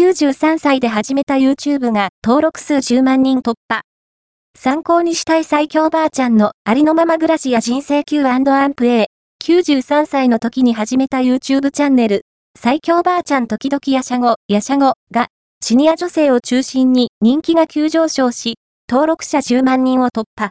93歳で始めた YouTube が登録数10万人突破。参考にしたい最強ばあちゃんのありのまま暮らしや人生 Q&A。93歳の時に始めた YouTube チャンネル、最強ばあちゃん時々やしゃご、やしゃごが、シニア女性を中心に人気が急上昇し、登録者10万人を突破。